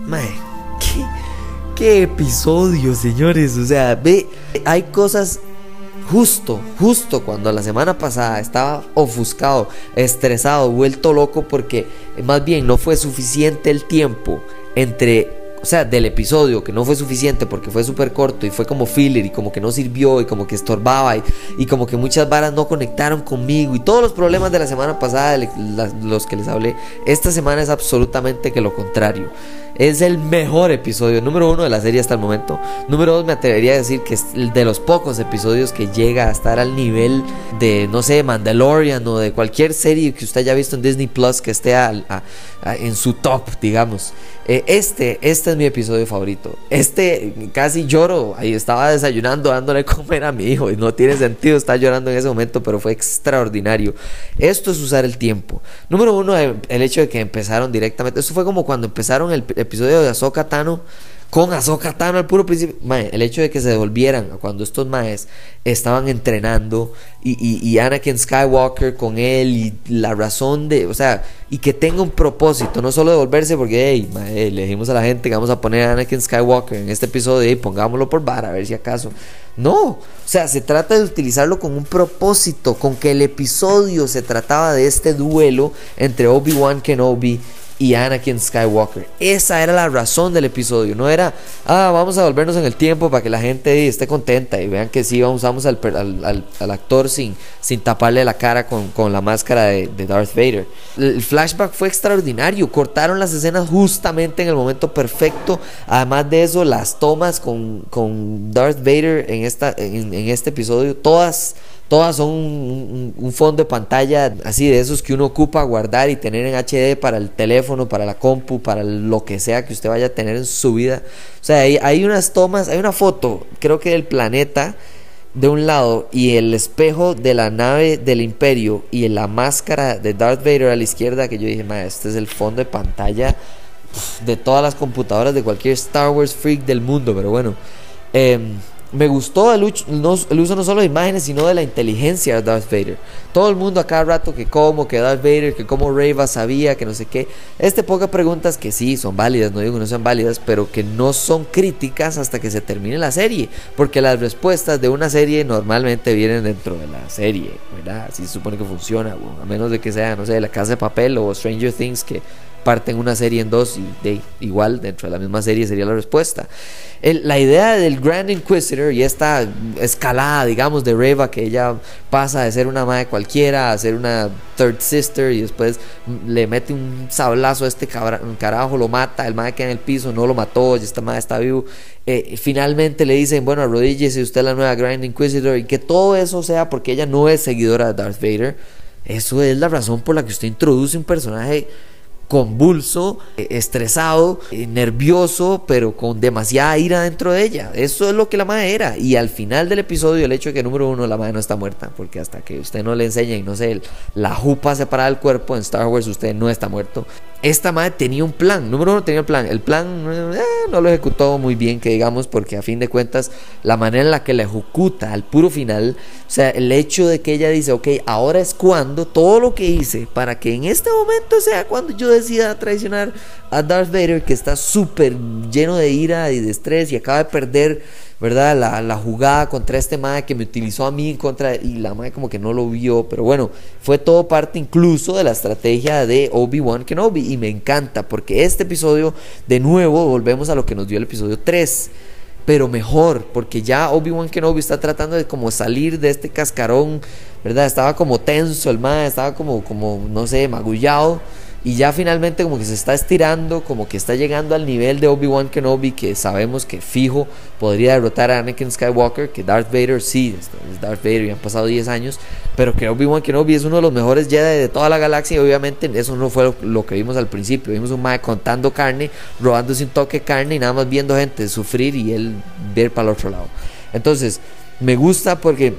Mae, ¿qué, qué episodio, señores. O sea, ve, hay cosas justo, justo cuando la semana pasada estaba ofuscado, estresado, vuelto loco porque más bien no fue suficiente el tiempo entre o sea, del episodio que no fue suficiente porque fue súper corto y fue como filler y como que no sirvió y como que estorbaba y, y, como que muchas varas no conectaron conmigo y todos los problemas de la semana pasada, los que les hablé, esta semana es absolutamente que lo contrario. Es el mejor episodio, número uno de la serie hasta el momento. Número dos, me atrevería a decir que es de los pocos episodios que llega a estar al nivel de, no sé, Mandalorian o de cualquier serie que usted haya visto en Disney Plus que esté en su top, digamos. Eh, este, este es mi episodio favorito. Este casi lloro. Ahí estaba desayunando, dándole comer a mi hijo. Y no tiene sentido estar llorando en ese momento, pero fue extraordinario. Esto es usar el tiempo. Número uno, el hecho de que empezaron directamente. Esto fue como cuando empezaron el episodio de Ahsoka Tano con Ahsoka Tano al puro principio. el hecho de que se devolvieran cuando estos maes estaban entrenando y, y, Anakin Skywalker con él y la razón de, o sea, y que tenga un propósito, no solo devolverse porque, hey, mae, le dijimos a la gente que vamos a poner a Anakin Skywalker en este episodio y pongámoslo por bar a ver si acaso. No, o sea, se trata de utilizarlo con un propósito, con que el episodio se trataba de este duelo entre Obi-Wan Kenobi y Anakin Skywalker. Esa era la razón del episodio. No era, ah, vamos a volvernos en el tiempo para que la gente esté contenta y vean que sí, usamos al, al, al, actor sin, sin taparle la cara con, con la máscara de, Darth Vader. El flashback fue extraordinario. Cortaron las escenas justamente en el momento perfecto. Además de eso, las tomas con, con Darth Vader en, esta, en este episodio, todas Todas son un, fondo de pantalla así de esos que uno ocupa guardar y tener en HD para el teléfono, para la compu, para lo que sea que usted vaya a tener en su vida. O sea, hay, hay unas tomas, hay una foto, creo que del planeta de un lado y el espejo de la nave del imperio y la máscara de Darth Vader a la izquierda que yo dije, este es el fondo de pantalla de todas las computadoras de cualquier Star Wars freak del mundo, pero bueno. Eh, me gustó el uso, no, el uso no solo de imágenes, sino de la inteligencia de Darth Vader. Todo el mundo a cada rato que como, que Darth Vader, que como Reva sabía, que no sé qué. Este pocas preguntas que sí son válidas, no digo que no sean válidas, pero que no son críticas hasta que se termine la serie. Porque las respuestas de una serie normalmente vienen dentro de la serie, ¿verdad? Así se supone que funciona, a menos de que sea, no sé, La Casa de Papel o Stranger Things que parten una serie en dos y igual dentro de la misma serie sería la respuesta. la idea del Grand Inquisitor y esta escalada, digamos, de Reva, que ella pasa de ser una madre cualquiera a ser una third sister y después le mete un sablazo a este carajo, lo mata, el madre queda en el piso, no lo mató, esta madre está vivo. Eh, finalmente le dicen, bueno, arrodíllese usted la nueva Grand Inquisitor y que todo eso sea porque ella no es seguidora de Darth Vader. Eso es la razón por la que usted introduce un personaje convulso, eh, estresado, eh, nervioso, pero con demasiada ira dentro de ella. Eso es lo que la madre era. Y al final del episodio, el hecho de que, número uno, la madre no está muerta, porque hasta que usted no le enseñe, no sé, la jupa separada del cuerpo en Star Wars, usted no está muerto esta madre tenía un plan. Número uno, tenía un plan. El plan eh, no lo ejecutó muy bien, que digamos, porque a fin de cuentas, la manera en la que la ejecuta al puro final, o sea, el hecho de que ella dice, ok, ahora es cuando todo lo que hice para que en este momento sea cuando yo decida traicionar a Darth Vader, que está súper lleno de ira y de estrés y acaba de perder ¿verdad? La, la, jugada contra este mae que me utilizó a mí contra y la mae como que no lo vio, pero bueno, fue todo parte incluso de la estrategia de Obi-Wan Kenobi y me encanta porque este episodio de nuevo volvemos a lo que nos dio el episodio 3 pero mejor, porque ya Obi-Wan Kenobi está tratando de como salir de este cascarón, ¿verdad? Estaba como tenso el mae, estaba como, como no sé, magullado Y ya finalmente como que se está estirando, como que está llegando al nivel de Obi-Wan Kenobi, que sabemos que fijo podría derrotar a Anakin Skywalker, que Darth Vader sí, es Darth Vader y han pasado 10 años, pero que Obi-Wan Kenobi es uno de los mejores Jedi de toda la galaxia y obviamente eso no fue lo, que vimos al principio, vimos un mae contando carne, robándose un toque de carne y nada más viendo gente sufrir y él ver para el otro lado. Entonces, me gusta porque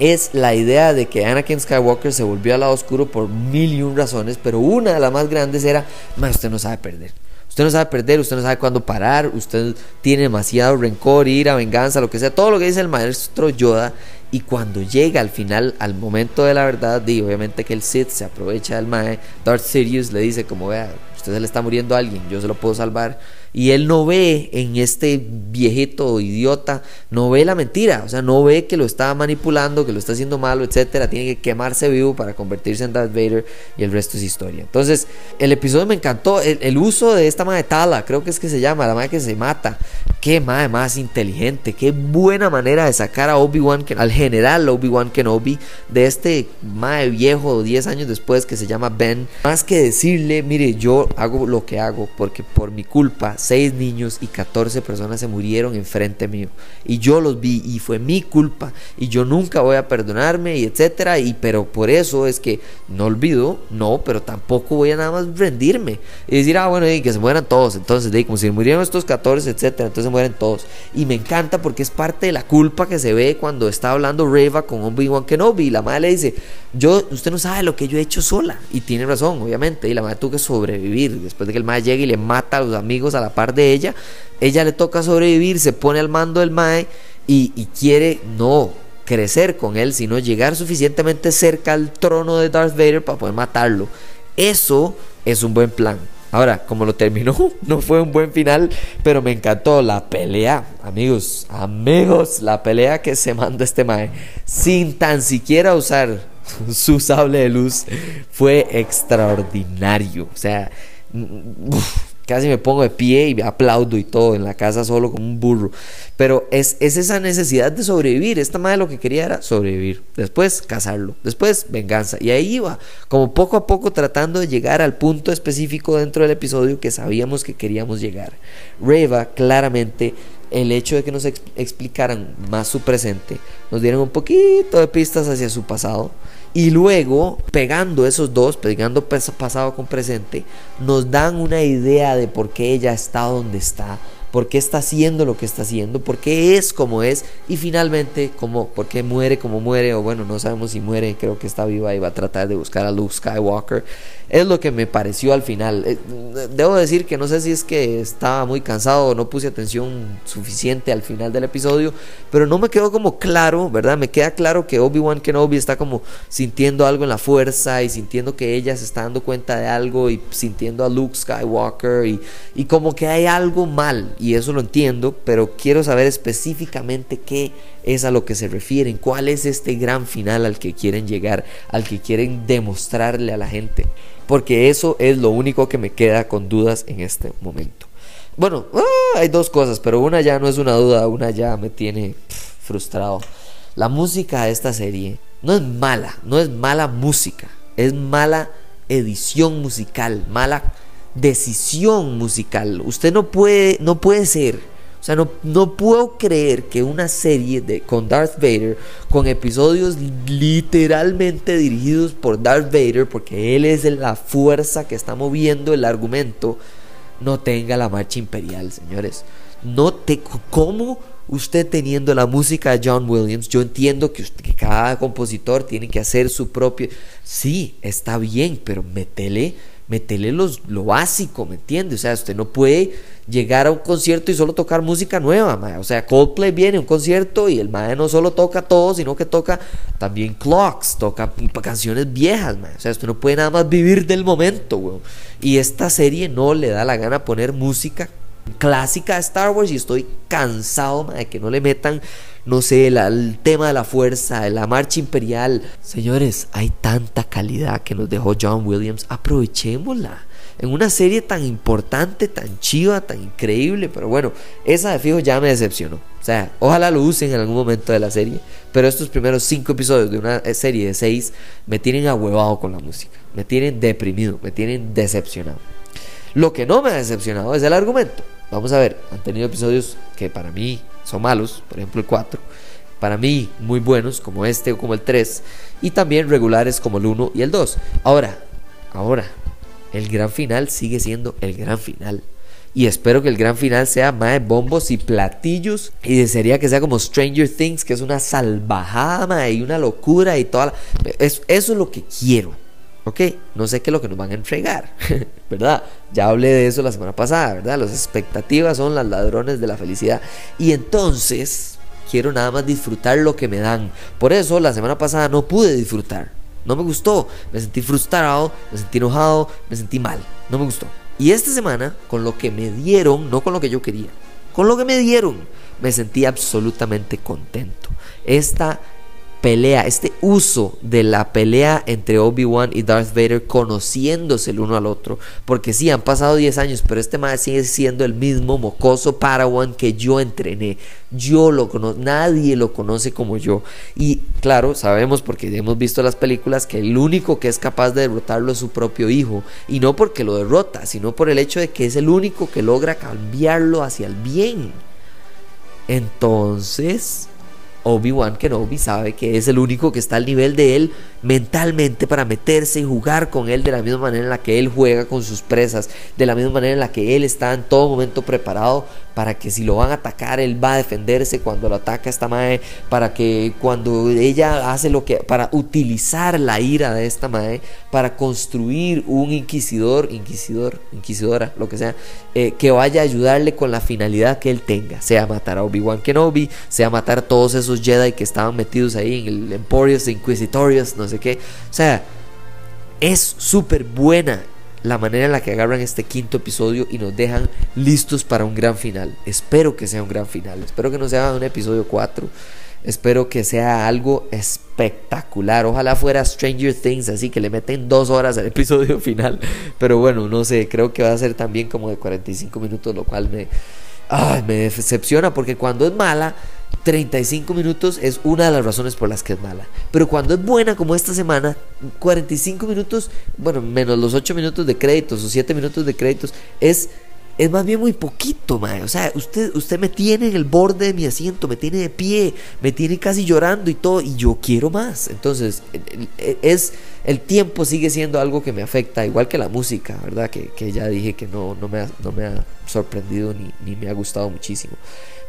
es la idea de que Anakin Skywalker se volvió al lado oscuro por mil y un razones, pero una de las más grandes era, más usted no sabe perder. Usted no sabe perder, usted no sabe cuándo parar, usted tiene demasiado rencor, ira, venganza, lo que sea, todo lo que dice el maestro Yoda. Y cuando llega al final, al momento de la verdad, y obviamente que el Sith se aprovecha del mae, Darth Sidious le dice como vea, usted se le está muriendo a alguien, yo se lo puedo salvar y él no ve en este viejito idiota, no ve la mentira, o sea, no ve que lo está manipulando, que lo está haciendo malo, etcétera. Tiene que quemarse vivo para convertirse en Darth Vader y el resto es historia. Entonces, el episodio me encantó. El, uso de esta madre Tala, creo que es que se llama, la madre que se mata. Qué madre más inteligente, qué buena manera de sacar a Obi-Wan, al general Obi-Wan Kenobi, de este madre viejo 10 años después que se llama Ben. Más que decirle, mire, yo hago lo que hago porque por mi culpa 6 niños y 14 personas se murieron enfrente mío. Y yo los vi y fue mi culpa. Y yo nunca voy a perdonarme y etcétera. Y pero por eso es que no olvido, no, pero tampoco voy a nada más rendirme. Y decir, ah, bueno, y que se mueran todos. Entonces, como si murieron estos 14, etcétera. Entonces mueren todos. Y me encanta porque es parte de la culpa que se ve cuando está hablando Reva con Obi-Wan Kenobi. Y la madre le dice, yo, usted no sabe lo que yo he hecho sola. Y tiene razón, obviamente. Y la madre tuvo que sobrevivir. Después de que el madre llegue y le mata a los amigos a la par de ella, ella le toca sobrevivir, se pone al mando del mae y, y quiere no crecer con él, sino llegar suficientemente cerca al trono de Darth Vader para poder matarlo. Eso es un buen plan. Ahora, como lo terminó, no fue un buen final, pero me encantó la pelea, amigos, amigos, la pelea que se manda este mae, sin tan siquiera usar su sable de luz, fue extraordinario. O sea, casi me pongo de pie y aplaudo y todo en la casa solo como un burro. Pero es, esa necesidad de sobrevivir. Esta madre lo que quería era sobrevivir. Después casarlo. Después venganza. Y ahí iba, como poco a poco tratando de llegar al punto específico dentro del episodio que sabíamos que queríamos llegar. Reva claramente el hecho de que nos explicaran más su presente, nos dieron un poquito de pistas hacia su pasado y luego, pegando esos dos, pegando pasado con presente, nos dan una idea de por qué ella está donde está, por qué está haciendo lo que está haciendo, por qué es como es y finalmente como, por qué muere como muere o bueno, no sabemos si muere, creo que está viva y va a tratar de buscar a Luke Skywalker. Es lo que me pareció al final. Eh, debo decir que no sé si es que estaba muy cansado o no puse atención suficiente al final del episodio, pero no me quedó como claro, ¿verdad? Me queda claro que Obi-Wan Kenobi está como sintiendo algo en la fuerza y sintiendo que ella se está dando cuenta de algo y sintiendo a Luke Skywalker y, y como que hay algo mal y eso lo entiendo, pero quiero saber específicamente qué es a lo que se refieren, cuál es este gran final al que quieren llegar, al que quieren demostrarle a la gente, porque eso es lo único que me queda con dudas en este momento. Bueno, ah, hay dos cosas, pero una ya no es una duda, una ya me tiene frustrado. La música de esta serie no es mala, no es mala música, es mala edición musical, mala decisión musical. Usted no puede, no puede ser. O sea, no, no puedo creer que una serie de, con Darth Vader, con episodios literalmente dirigidos por Darth Vader, porque él es la fuerza que está moviendo el argumento, no tenga la marcha imperial, señores. No te, ¿Cómo usted teniendo la música de John Williams, yo entiendo que, que cada compositor tiene que hacer su propio... Sí, está bien, pero métele metele los, lo básico, ¿me entiende? O sea, usted no puede llegar a un concierto y solo tocar música nueva, O sea, Coldplay viene a un concierto y el mae no solo toca todo, sino que toca también clocks, toca canciones viejas, O sea, usted no puede nada más vivir del momento, weón. Y esta serie no le da la gana poner música clásica de Star Wars y estoy cansado de que no le metan no sé, el tema de la fuerza, la marcha imperial. Señores, hay tanta calidad que nos dejó John Williams, aprovechémosla. en una serie tan importante, tan chiva, tan increíble. Pero bueno, esa de fijo ya me decepcionó. O sea, ojalá lo usen en algún momento de la serie. Pero estos primeros cinco episodios de una serie de seis me tienen ahuevado con la música. Me tienen deprimido, me tienen decepcionado. Lo que no me ha decepcionado es el argumento. Vamos a ver, han tenido episodios que para mí son malos, por ejemplo el 4. Para mí muy buenos como este o como el 3. Y también regulares como el 1 y el 2. Ahora, ahora, el gran final sigue siendo el gran final. Y espero que el gran final sea más de bombos y platillos. Y desearía que sea como Stranger Things, que es una salvajada y una locura y toda eso, eso es lo que quiero. ¿Ok? No sé qué es lo que nos van a entregar. ¿Verdad? Ya hablé de eso la semana pasada, ¿verdad? Las expectativas son las ladrones de la felicidad. Y entonces quiero nada más disfrutar lo que me dan. Por eso la semana pasada no pude disfrutar. No me gustó. Me sentí frustrado, me sentí enojado, me sentí mal. No me gustó. Y esta semana, con lo que me dieron, no con lo que yo quería, con lo que me dieron, me sentí absolutamente contento. Esta pelea, este uso de la pelea entre Obi-Wan y Darth Vader conociéndose el uno al otro. Porque sí, han pasado 10 años, pero este más sigue siendo el mismo mocoso Parawan que yo entrené. Yo lo conozco, nadie lo conoce como yo. Y claro, sabemos porque hemos visto las películas que el único que es capaz de derrotarlo es su propio hijo. Y no porque lo derrota, sino por el hecho de que es el único que logra cambiarlo hacia el bien. Entonces, Obi-Wan Kenobi sabe que es el único que está al nivel de él mentalmente para meterse y jugar con él de la misma manera en la que él juega con sus presas, de la misma manera en la que él está en todo momento preparado para que si lo van a atacar, él va a defenderse cuando lo ataca esta madre, para que cuando ella hace lo que, para utilizar la ira de esta madre, para construir un inquisidor, inquisidor, inquisidora, lo que sea, eh, que vaya a ayudarle con la finalidad que él tenga, sea matar a Obi-Wan Kenobi, sea matar a todos esos Jedi que estaban metidos ahí en el Emporius Inquisitorius, no sé qué, o sea, es súper buena la manera en la que agarran este quinto episodio y nos dejan listos para un gran final. Espero que sea un gran final. Espero que no sea un episodio 4. Espero que sea algo espectacular. Ojalá fuera Stranger Things, así que le meten dos horas al episodio final. Pero bueno, no sé, creo que va a ser también como de 45 minutos, lo cual me, me decepciona porque cuando es mala 35 minutos es una de las razones por las que es mala. Pero cuando es buena, como esta semana, 45 minutos, bueno, menos los 8 minutos de créditos o 7 minutos de créditos, es, es más bien muy poquito, mae. O sea, usted, usted me tiene en el borde de mi asiento, me tiene de pie, me tiene casi llorando y todo, y yo quiero más. Entonces, es, el tiempo sigue siendo algo que me afecta, igual que la música, ¿verdad? Que, que ya dije que no, no, me, ha, no me ha sorprendido ni, ni me ha gustado muchísimo.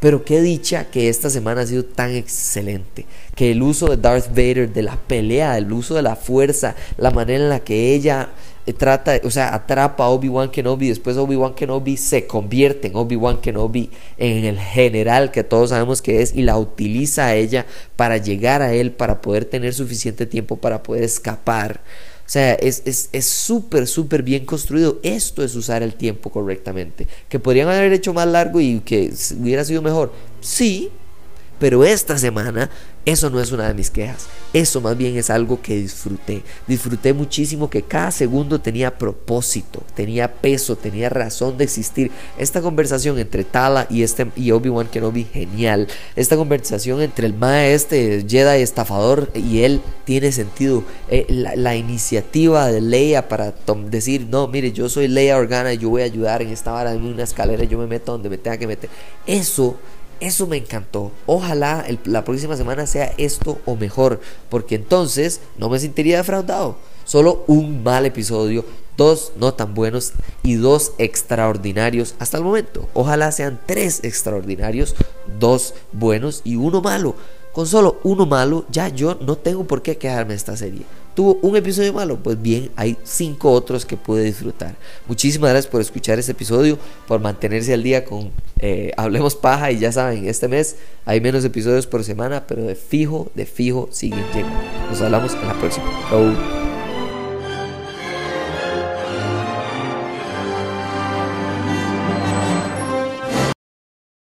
Pero qué dicha que esta semana ha sido tan excelente. Que el uso de Darth Vader, de la pelea, el uso de la fuerza, la manera en la que ella trata, o sea, atrapa a Obi-Wan Kenobi, después Obi-Wan Kenobi se convierte en Obi-Wan Kenobi, en el general que todos sabemos que es, y la utiliza a ella para llegar a él, para poder tener suficiente tiempo para poder escapar. O sea, es súper, es, súper bien construido. Esto es usar el tiempo correctamente. Que podrían haber hecho más largo y que hubiera sido mejor. Sí, pero esta semana eso no es una de mis quejas. Eso más bien es algo que disfruté. Disfruté muchísimo que cada segundo tenía propósito, tenía peso, tenía razón de existir. Esta conversación entre Tala y, este, y Obi-Wan Kenobi, genial. Esta conversación entre el maestro Jedi estafador y él tiene sentido. Eh, la, iniciativa de Leia para decir, no, mire, yo soy Leia Organa yo voy a ayudar en esta vara de una escalera, yo me meto donde me tenga que meter. Eso eso me encantó. Ojalá la próxima semana sea esto o mejor, porque entonces no me sentiría defraudado. Solo un mal episodio, dos no tan buenos y dos extraordinarios hasta el momento. Ojalá sean tres extraordinarios, dos buenos y uno malo. Con solo uno malo, ya yo no tengo por qué quejarme de esta serie tuvo un episodio malo, pues bien, hay cinco otros que pude disfrutar. Muchísimas gracias por escuchar este episodio, por mantenerse al día con eh, Hablemos Paja y ya saben, este mes hay menos episodios por semana, pero de fijo, de fijo siguen llegando. Nos hablamos en la próxima. Chau.